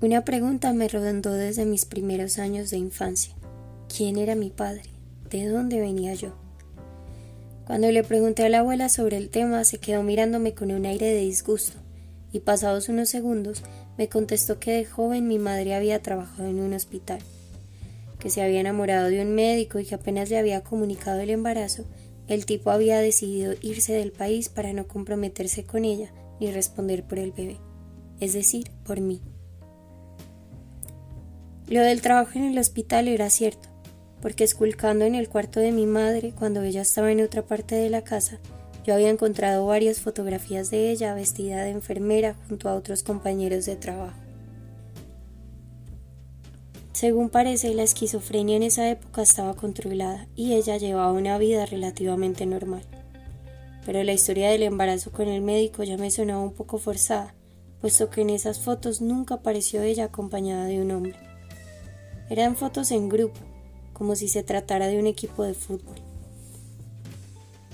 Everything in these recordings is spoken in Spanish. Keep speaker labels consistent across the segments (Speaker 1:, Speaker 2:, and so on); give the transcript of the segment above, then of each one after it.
Speaker 1: Una pregunta me rondó desde mis primeros años de infancia. ¿Quién era mi padre? ¿De dónde venía yo? Cuando le pregunté a la abuela sobre el tema, se quedó mirándome con un aire de disgusto, y pasados unos segundos me contestó que de joven mi madre había trabajado en un hospital, que se había enamorado de un médico y que apenas le había comunicado el embarazo, el tipo había decidido irse del país para no comprometerse con ella ni responder por el bebé, es decir, por mí. Lo del trabajo en el hospital era cierto, porque esculcando en el cuarto de mi madre cuando ella estaba en otra parte de la casa, yo había encontrado varias fotografías de ella vestida de enfermera junto a otros compañeros de trabajo. Según parece, la esquizofrenia en esa época estaba controlada y ella llevaba una vida relativamente normal. Pero la historia del embarazo con el médico ya me sonaba un poco forzada, puesto que en esas fotos nunca apareció ella acompañada de un hombre. Eran fotos en grupo, como si se tratara de un equipo de fútbol.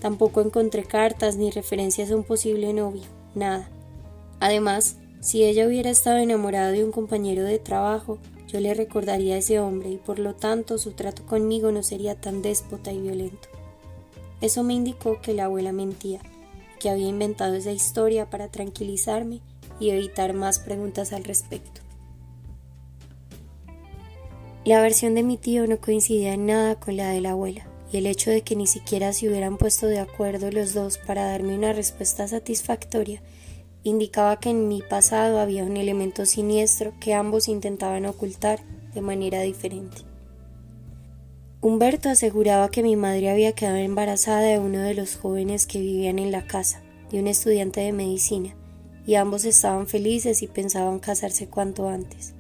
Speaker 1: Tampoco encontré cartas ni referencias a un posible novio, nada. Además, si ella hubiera estado enamorada de un compañero de trabajo, yo le recordaría a ese hombre y por lo tanto su trato conmigo no sería tan déspota y violento. Eso me indicó que la abuela mentía, que había inventado esa historia para tranquilizarme y evitar más preguntas al respecto. La versión de mi tío no coincidía en nada con la de la abuela, y el hecho de que ni siquiera se hubieran puesto de acuerdo los dos para darme una respuesta satisfactoria indicaba que en mi pasado había un elemento siniestro que ambos intentaban ocultar de manera diferente. Humberto aseguraba que mi madre había quedado embarazada de uno de los jóvenes que vivían en la casa, de un estudiante de medicina, y ambos estaban felices y pensaban casarse cuanto antes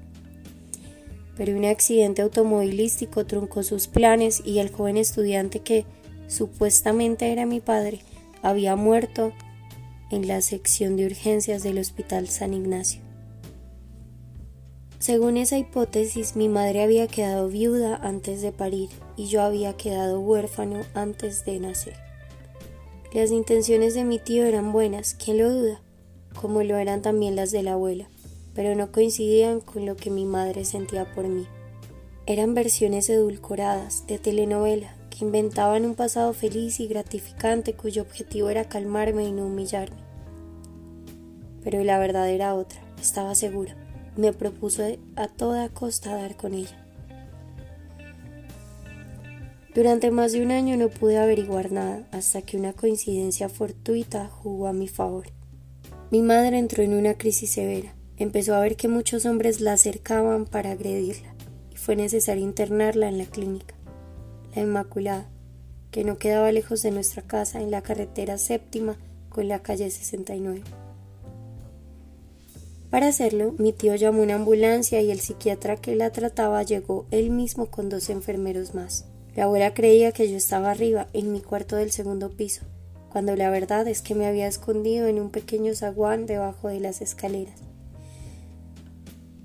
Speaker 1: pero un accidente automovilístico truncó sus planes y el joven estudiante que supuestamente era mi padre había muerto en la sección de urgencias del Hospital San Ignacio. Según esa hipótesis, mi madre había quedado viuda antes de parir y yo había quedado huérfano antes de nacer. Las intenciones de mi tío eran buenas, ¿quién lo duda? Como lo eran también las de la abuela pero no coincidían con lo que mi madre sentía por mí. Eran versiones edulcoradas de telenovela que inventaban un pasado feliz y gratificante cuyo objetivo era calmarme y no humillarme. Pero la verdad era otra, estaba segura. Me propuso a toda costa dar con ella. Durante más de un año no pude averiguar nada hasta que una coincidencia fortuita jugó a mi favor. Mi madre entró en una crisis severa empezó a ver que muchos hombres la acercaban para agredirla y fue necesario internarla en la clínica, la Inmaculada, que no quedaba lejos de nuestra casa en la carretera séptima con la calle 69. Para hacerlo, mi tío llamó una ambulancia y el psiquiatra que la trataba llegó él mismo con dos enfermeros más. La abuela creía que yo estaba arriba, en mi cuarto del segundo piso, cuando la verdad es que me había escondido en un pequeño zaguán debajo de las escaleras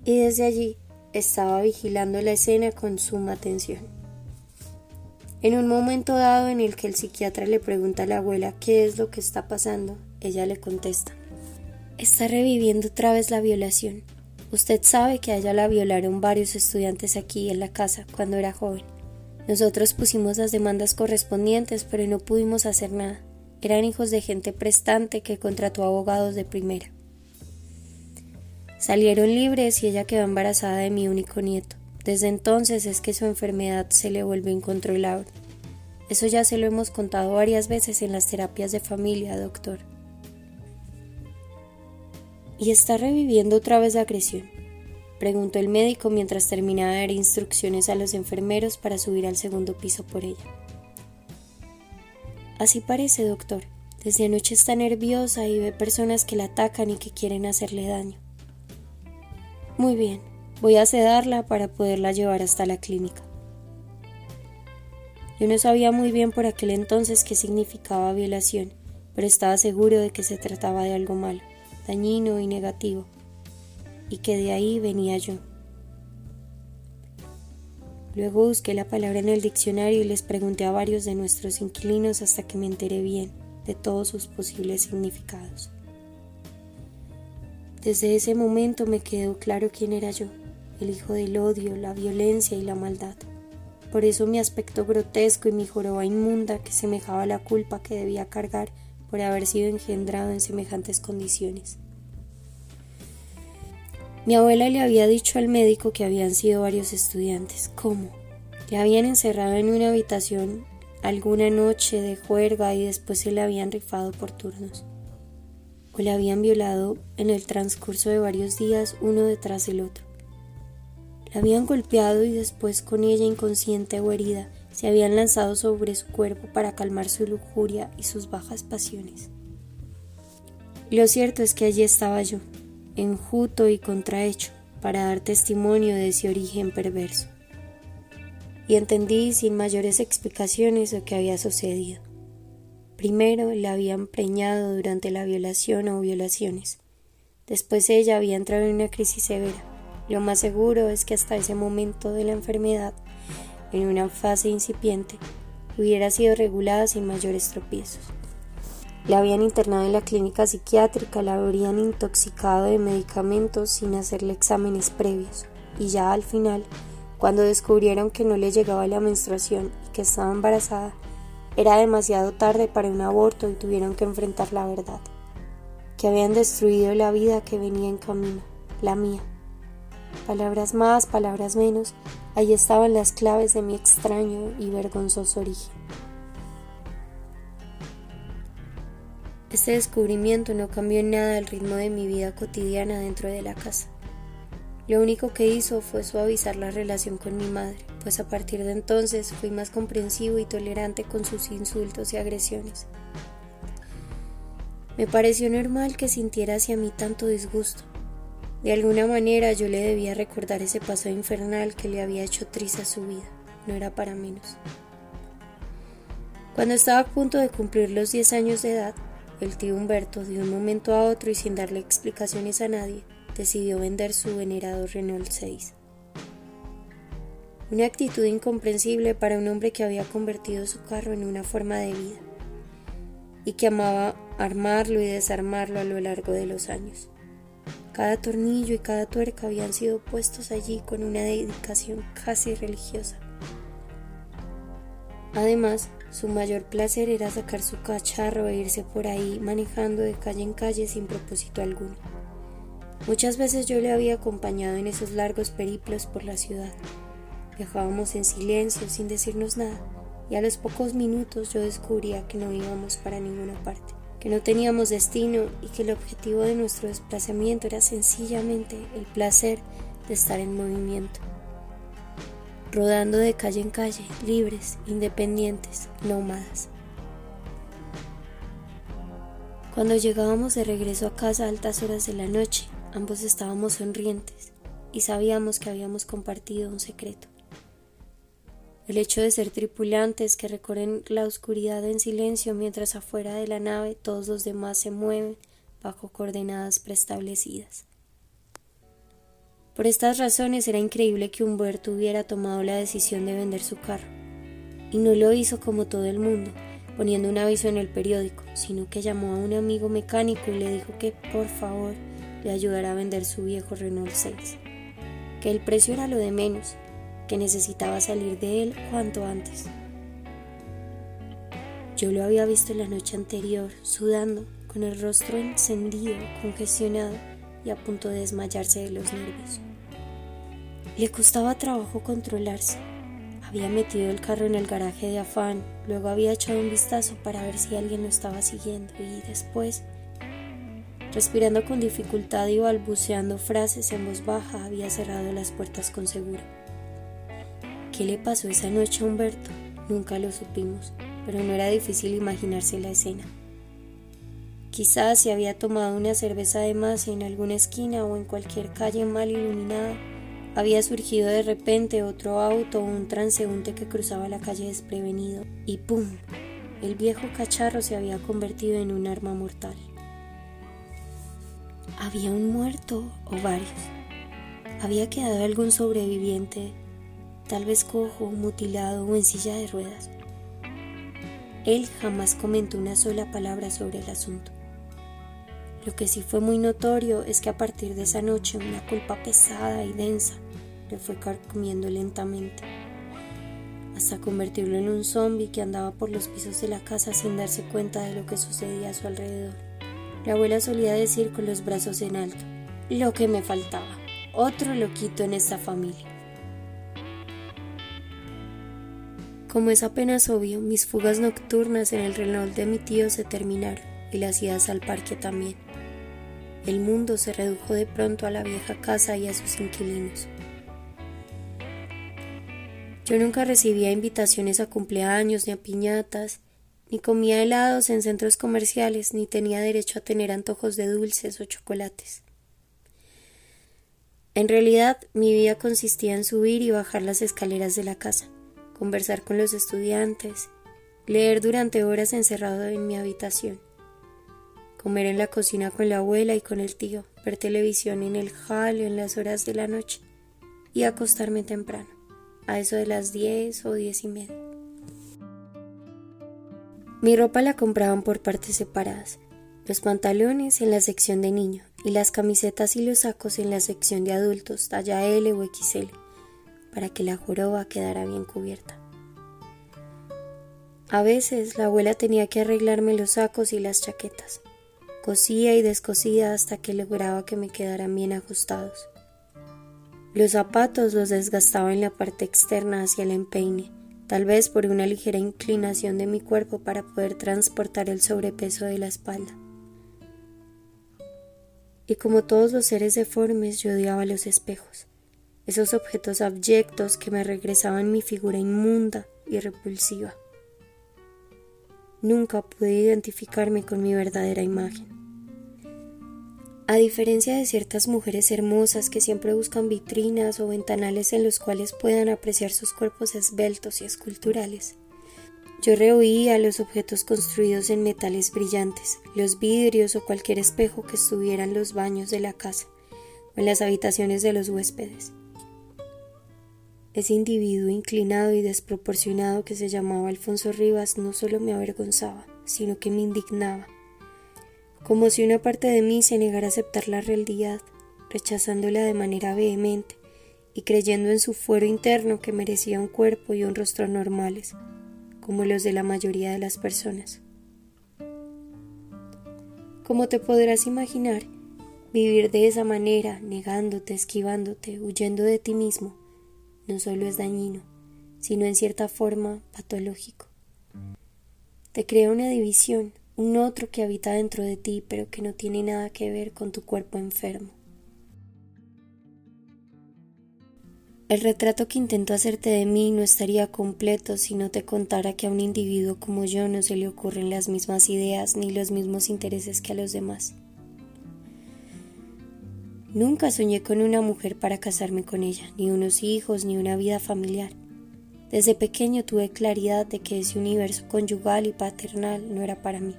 Speaker 1: y desde allí estaba vigilando la escena con suma atención. En un momento dado en el que el psiquiatra le pregunta a la abuela qué es lo que está pasando, ella le contesta, está reviviendo otra vez la violación. Usted sabe que a ella la violaron varios estudiantes aquí en la casa cuando era joven. Nosotros pusimos las demandas correspondientes, pero no pudimos hacer nada. Eran hijos de gente prestante que contrató abogados de primera. Salieron libres y ella quedó embarazada de mi único nieto. Desde entonces es que su enfermedad se le vuelve incontrolable. Eso ya se lo hemos contado varias veces en las terapias de familia, doctor. ¿Y está reviviendo otra vez la agresión? Preguntó el médico mientras terminaba de dar instrucciones a los enfermeros para subir al segundo piso por ella. Así parece, doctor. Desde anoche está nerviosa y ve personas que la atacan y que quieren hacerle daño. Muy bien, voy a sedarla para poderla llevar hasta la clínica. Yo no sabía muy bien por aquel entonces qué significaba violación, pero estaba seguro de que se trataba de algo malo, dañino y negativo, y que de ahí venía yo. Luego busqué la palabra en el diccionario y les pregunté a varios de nuestros inquilinos hasta que me enteré bien de todos sus posibles significados. Desde ese momento me quedó claro quién era yo, el hijo del odio, la violencia y la maldad. Por eso mi aspecto grotesco y mi joroba inmunda que semejaba la culpa que debía cargar por haber sido engendrado en semejantes condiciones. Mi abuela le había dicho al médico que habían sido varios estudiantes. ¿Cómo? Le habían encerrado en una habitación alguna noche de juerga y después se le habían rifado por turnos. O le habían violado en el transcurso de varios días uno detrás del otro. La habían golpeado y después con ella inconsciente o herida se habían lanzado sobre su cuerpo para calmar su lujuria y sus bajas pasiones. lo cierto es que allí estaba yo, enjuto y contrahecho, para dar testimonio de ese origen perverso. Y entendí sin mayores explicaciones lo que había sucedido. Primero la habían preñado durante la violación o violaciones. Después ella había entrado en una crisis severa lo más seguro es que hasta ese momento de la enfermedad, en una fase incipiente, hubiera sido regulada sin mayores tropiezos. La habían internado en la clínica psiquiátrica, la habrían intoxicado de medicamentos sin hacerle exámenes previos, y ya al final, cuando descubrieron que no le llegaba la menstruación y que estaba embarazada, era demasiado tarde para un aborto y tuvieron que enfrentar la verdad, que habían destruido la vida que venía en camino, la mía. Palabras más, palabras menos, ahí estaban las claves de mi extraño y vergonzoso origen. Este descubrimiento no cambió nada el ritmo de mi vida cotidiana dentro de la casa. Lo único que hizo fue suavizar la relación con mi madre, pues a partir de entonces fui más comprensivo y tolerante con sus insultos y agresiones. Me pareció normal que sintiera hacia mí tanto disgusto, de alguna manera yo le debía recordar ese paso infernal que le había hecho triste a su vida, no era para menos. Cuando estaba a punto de cumplir los 10 años de edad, el tío Humberto, de un momento a otro y sin darle explicaciones a nadie, decidió vender su venerado Renault 6. Una actitud incomprensible para un hombre que había convertido su carro en una forma de vida y que amaba armarlo y desarmarlo a lo largo de los años. Cada tornillo y cada tuerca habían sido puestos allí con una dedicación casi religiosa. Además, su mayor placer era sacar su cacharro e irse por ahí manejando de calle en calle sin propósito alguno. Muchas veces yo le había acompañado en esos largos periplos por la ciudad. Viajábamos en silencio, sin decirnos nada, y a los pocos minutos yo descubría que no íbamos para ninguna parte que no teníamos destino y que el objetivo de nuestro desplazamiento era sencillamente el placer de estar en movimiento, rodando de calle en calle, libres, independientes, nómadas. Cuando llegábamos de regreso a casa a altas horas de la noche, ambos estábamos sonrientes y sabíamos que habíamos compartido un secreto. El hecho de ser tripulantes que recorren la oscuridad en silencio mientras afuera de la nave todos los demás se mueven bajo coordenadas preestablecidas. Por estas razones era increíble que Humberto hubiera tomado la decisión de vender su carro. Y no lo hizo como todo el mundo, poniendo un aviso en el periódico, sino que llamó a un amigo mecánico y le dijo que por favor le ayudara a vender su viejo Renault 6, que el precio era lo de menos que necesitaba salir de él cuanto antes. Yo lo había visto la noche anterior, sudando, con el rostro encendido, congestionado y a punto de desmayarse de los nervios. Le costaba trabajo controlarse. Había metido el carro en el garaje de afán, luego había echado un vistazo para ver si alguien lo estaba siguiendo y después, respirando con dificultad y balbuceando frases en voz baja, había cerrado las puertas con seguro. ¿Qué le pasó esa noche a Humberto? Nunca lo supimos, pero no era difícil imaginarse la escena. Quizás se había tomado una cerveza de más en alguna esquina o en cualquier calle mal iluminada. Había surgido de repente otro auto o un transeúnte que cruzaba la calle desprevenido y ¡pum! El viejo cacharro se había convertido en un arma mortal. ¿Había un muerto o varios? ¿Había quedado algún sobreviviente tal vez cojo, mutilado o en silla de ruedas. Él jamás comentó una sola palabra sobre el asunto. Lo que sí fue muy notorio es que a partir de esa noche una culpa pesada y densa le fue comiendo lentamente, hasta convertirlo en un zombi que andaba por los pisos de la casa sin darse cuenta de lo que sucedía a su alrededor. La abuela solía decir con los brazos en alto, lo que me faltaba, otro loquito en esta familia. Como es apenas obvio, mis fugas nocturnas en el Renault de mi tío se terminaron y las idas al parque también. El mundo se redujo de pronto a la vieja casa y a sus inquilinos. Yo nunca recibía invitaciones a cumpleaños ni a piñatas, ni comía helados en centros comerciales, ni tenía derecho a tener antojos de dulces o chocolates. En realidad, mi vida consistía en subir y bajar las escaleras de la casa conversar con los estudiantes, leer durante horas encerrado en mi habitación, comer en la cocina con la abuela y con el tío, ver televisión en el hall en las horas de la noche y acostarme temprano, a eso de las diez o diez y media. Mi ropa la compraban por partes separadas, los pantalones en la sección de niño y las camisetas y los sacos en la sección de adultos, talla L o XL para que la joroba quedara bien cubierta. A veces la abuela tenía que arreglarme los sacos y las chaquetas. Cosía y descosía hasta que lograba que me quedaran bien ajustados. Los zapatos los desgastaba en la parte externa hacia el empeine, tal vez por una ligera inclinación de mi cuerpo para poder transportar el sobrepeso de la espalda. Y como todos los seres deformes, yo odiaba los espejos esos objetos abyectos que me regresaban mi figura inmunda y repulsiva. Nunca pude identificarme con mi verdadera imagen. A diferencia de ciertas mujeres hermosas que siempre buscan vitrinas o ventanales en los cuales puedan apreciar sus cuerpos esbeltos y esculturales, yo rehuía los objetos construidos en metales brillantes, los vidrios o cualquier espejo que estuviera en los baños de la casa o en las habitaciones de los huéspedes. Ese individuo inclinado y desproporcionado que se llamaba Alfonso Rivas no solo me avergonzaba, sino que me indignaba, como si una parte de mí se negara a aceptar la realidad, rechazándola de manera vehemente y creyendo en su fuero interno que merecía un cuerpo y un rostro normales, como los de la mayoría de las personas. Como te podrás imaginar, vivir de esa manera, negándote, esquivándote, huyendo de ti mismo, no solo es dañino, sino en cierta forma patológico. Te crea una división, un otro que habita dentro de ti, pero que no tiene nada que ver con tu cuerpo enfermo. El retrato que intento hacerte de mí no estaría completo si no te contara que a un individuo como yo no se le ocurren las mismas ideas ni los mismos intereses que a los demás. Nunca soñé con una mujer para casarme con ella, ni unos hijos, ni una vida familiar. Desde pequeño tuve claridad de que ese universo conyugal y paternal no era para mí.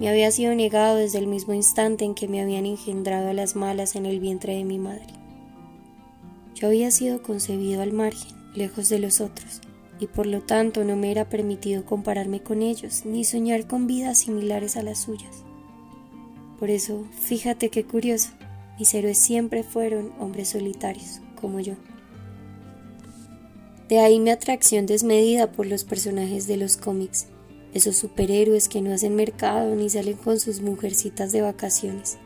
Speaker 1: Me había sido negado desde el mismo instante en que me habían engendrado a las malas en el vientre de mi madre. Yo había sido concebido al margen, lejos de los otros, y por lo tanto no me era permitido compararme con ellos ni soñar con vidas similares a las suyas. Por eso, fíjate qué curioso, mis héroes siempre fueron hombres solitarios, como yo. De ahí mi atracción desmedida por los personajes de los cómics, esos superhéroes que no hacen mercado ni salen con sus mujercitas de vacaciones,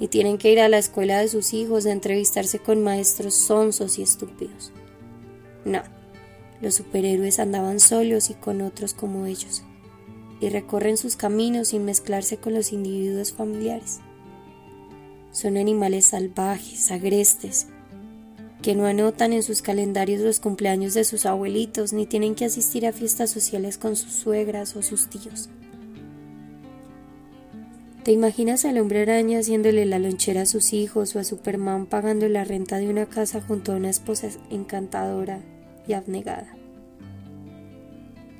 Speaker 1: y tienen que ir a la escuela de sus hijos a entrevistarse con maestros sonsos y estúpidos. No, los superhéroes andaban solos y con otros como ellos, y recorren sus caminos sin mezclarse con los individuos familiares. Son animales salvajes, agrestes, que no anotan en sus calendarios los cumpleaños de sus abuelitos ni tienen que asistir a fiestas sociales con sus suegras o sus tíos. ¿Te imaginas al hombre araña haciéndole la lonchera a sus hijos o a Superman pagando la renta de una casa junto a una esposa encantadora y abnegada?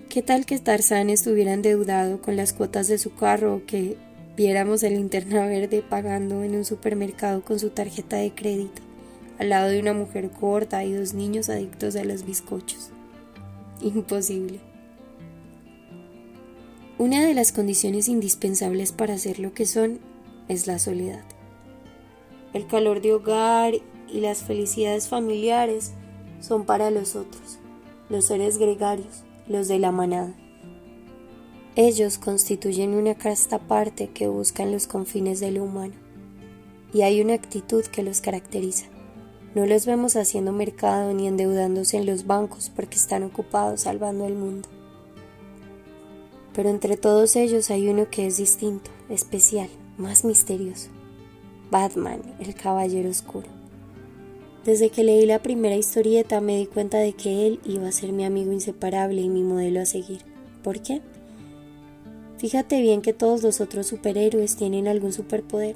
Speaker 1: ¿Qué tal que Tarzán estuviera endeudado con las cuotas de su carro o que viéramos el linterna verde pagando en un supermercado con su tarjeta de crédito, al lado de una mujer corta y dos niños adictos a los bizcochos. Imposible. Una de las condiciones indispensables para ser lo que son es la soledad. El calor de hogar y las felicidades familiares son para los otros, los seres gregarios, los de la manada. Ellos constituyen una casta aparte que busca en los confines de lo humano, y hay una actitud que los caracteriza. No los vemos haciendo mercado ni endeudándose en los bancos porque están ocupados salvando el mundo. Pero entre todos ellos hay uno que es distinto, especial, más misterioso. Batman, el Caballero Oscuro. Desde que leí la primera historieta me di cuenta de que él iba a ser mi amigo inseparable y mi modelo a seguir. ¿Por qué? Fíjate bien que todos los otros superhéroes tienen algún superpoder,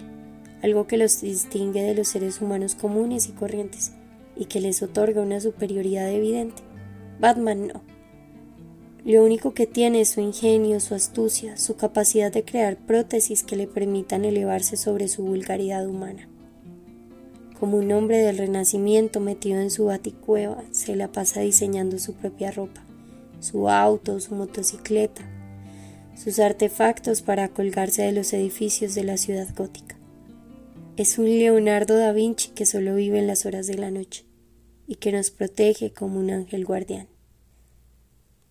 Speaker 1: algo que los distingue de los seres humanos comunes y corrientes, y que les otorga una superioridad evidente. Batman no. Lo único que tiene es su ingenio, su astucia, su capacidad de crear prótesis que le permitan elevarse sobre su vulgaridad humana. Como un hombre del renacimiento metido en su baticueva, se la pasa diseñando su propia ropa, su auto, su motocicleta, sus artefactos para colgarse de los edificios de la ciudad gótica. Es un Leonardo da Vinci que solo vive en las horas de la noche y que nos protege como un ángel guardián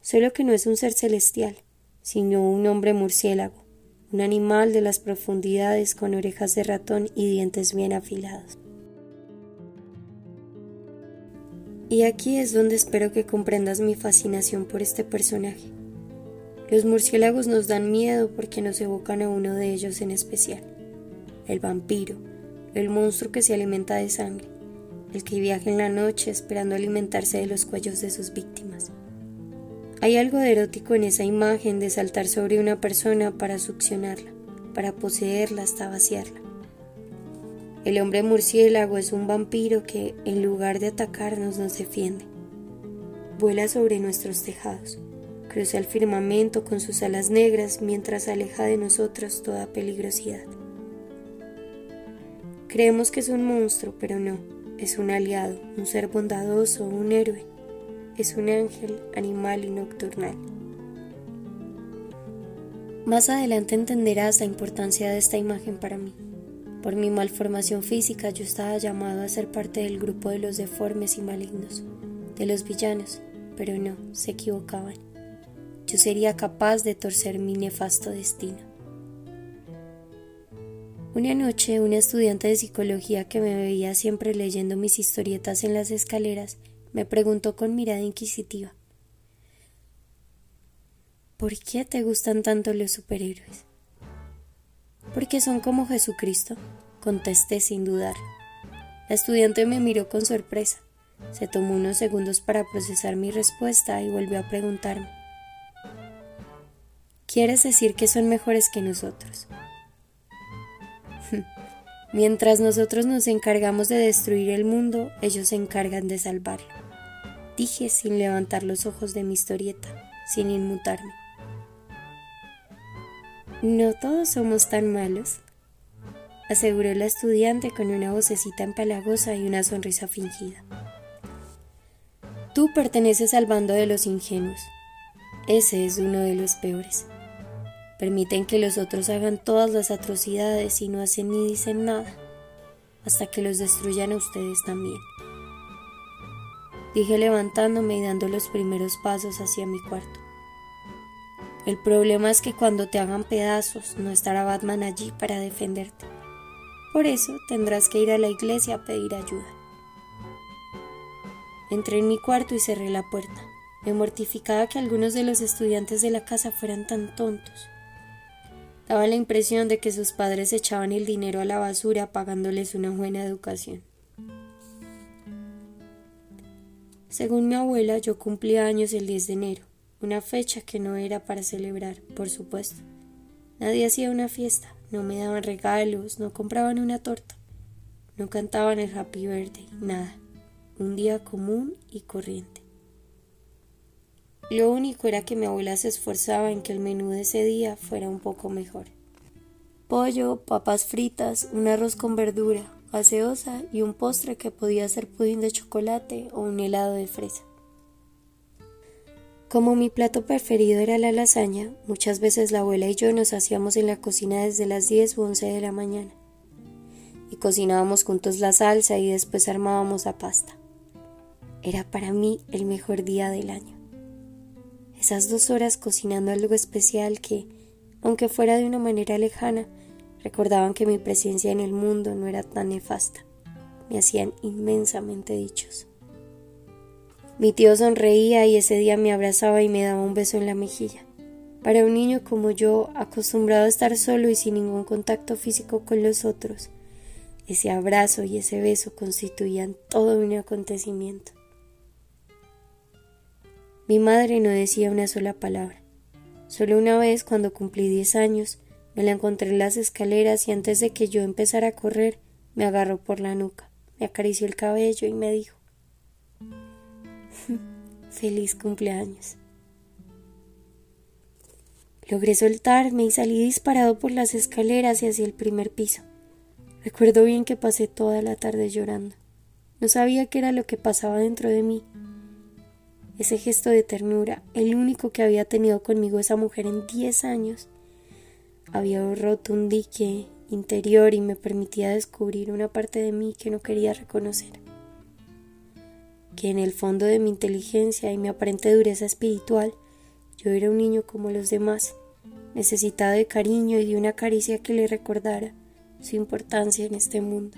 Speaker 1: solo que no es un ser celestial, sino un hombre murciélago, un animal de las profundidades con orejas de ratón y dientes bien afilados. Y aquí es donde espero que comprendas mi fascinación por este personaje. Los murciélagos nos dan miedo porque nos evocan a uno de ellos en especial, el vampiro, el monstruo que se alimenta de sangre, el que viaja en la noche esperando alimentarse de los cuellos de sus víctimas. Hay algo de erótico en esa imagen de saltar sobre una persona para succionarla, para poseerla hasta vaciarla. El hombre murciélago es un vampiro que, en lugar de atacarnos, nos defiende. Vuela sobre nuestros tejados, cruza el firmamento con sus alas negras mientras aleja de nosotros toda peligrosidad. Creemos que es un monstruo, pero no, es un aliado, un ser bondadoso, un héroe es un ángel animal y nocturnal. Más adelante entenderás la importancia de esta imagen para mí. Por mi malformación física yo estaba llamado a ser parte del grupo de los deformes y malignos, de los villanos, pero no, se equivocaban. Yo sería capaz de torcer mi nefasto destino. Una noche, una estudiante de psicología que me veía siempre leyendo mis historietas en las escaleras me preguntó con mirada inquisitiva. ¿Por qué te gustan tanto los superhéroes? Porque son como Jesucristo, contesté sin dudar. La estudiante me miró con sorpresa. Se tomó unos segundos para procesar mi respuesta y volvió a preguntarme. ¿Quieres decir que son mejores que nosotros? Mientras nosotros nos encargamos de destruir el mundo, ellos se encargan de salvarlo dije sin levantar los ojos de mi historieta, sin inmutarme. No todos somos tan malos, aseguró la estudiante con una vocecita empalagosa y una sonrisa fingida. Tú perteneces al bando de los ingenuos. Ese es uno de los peores. Permiten que los otros hagan todas las atrocidades y no hacen ni dicen nada, hasta que los destruyan a ustedes también dije levantándome y dando los primeros pasos hacia mi cuarto. El problema es que cuando te hagan pedazos no estará Batman allí para defenderte. Por eso tendrás que ir a la iglesia a pedir ayuda. Entré en mi cuarto y cerré la puerta. Me mortificaba que algunos de los estudiantes de la casa fueran tan tontos. Daba la impresión de que sus padres echaban el dinero a la basura pagándoles una buena educación. Según mi abuela, yo cumplía años el 10 de enero, una fecha que no era para celebrar, por supuesto. Nadie hacía una fiesta, no me daban regalos, no compraban una torta, no cantaban el Happy Birthday, nada. Un día común y corriente. Lo único era que mi abuela se esforzaba en que el menú de ese día fuera un poco mejor. Pollo, papas fritas, un arroz con verdura, gaseosa y un postre que podía ser pudín de chocolate o un helado de fresa. Como mi plato preferido era la lasaña, muchas veces la abuela y yo nos hacíamos en la cocina desde las 10 u 11 de la mañana. y cocinábamos juntos la salsa y después armábamos la pasta. Era para mí el mejor día del año. Esas dos horas cocinando algo especial que, aunque fuera de una manera lejana, recordaban que mi presencia en el mundo no era tan nefasta. Me hacían inmensamente dichos. Mi tío sonreía y ese día me abrazaba y me daba un beso en la mejilla. Para un niño como yo, acostumbrado a estar solo y sin ningún contacto físico con los otros, ese abrazo y ese beso constituían todo un acontecimiento. Mi madre no decía una sola palabra. Solo una vez, cuando cumplí diez años, me la encontré en las escaleras y antes de que yo empezara a correr, me agarró por la nuca, me acarició el cabello y me dijo Feliz cumpleaños. Logré soltarme y salí disparado por las escaleras y hacia el primer piso. Recuerdo bien que pasé toda la tarde llorando. No sabía qué era lo que pasaba dentro de mí. Ese gesto de ternura, el único que había tenido conmigo esa mujer en diez años, había roto un dique interior y me permitía descubrir una parte de mí que no quería reconocer. Que en el fondo de mi inteligencia y mi aparente dureza espiritual, yo era un niño como los demás, necesitado de cariño y de una caricia que le recordara su importancia en este mundo.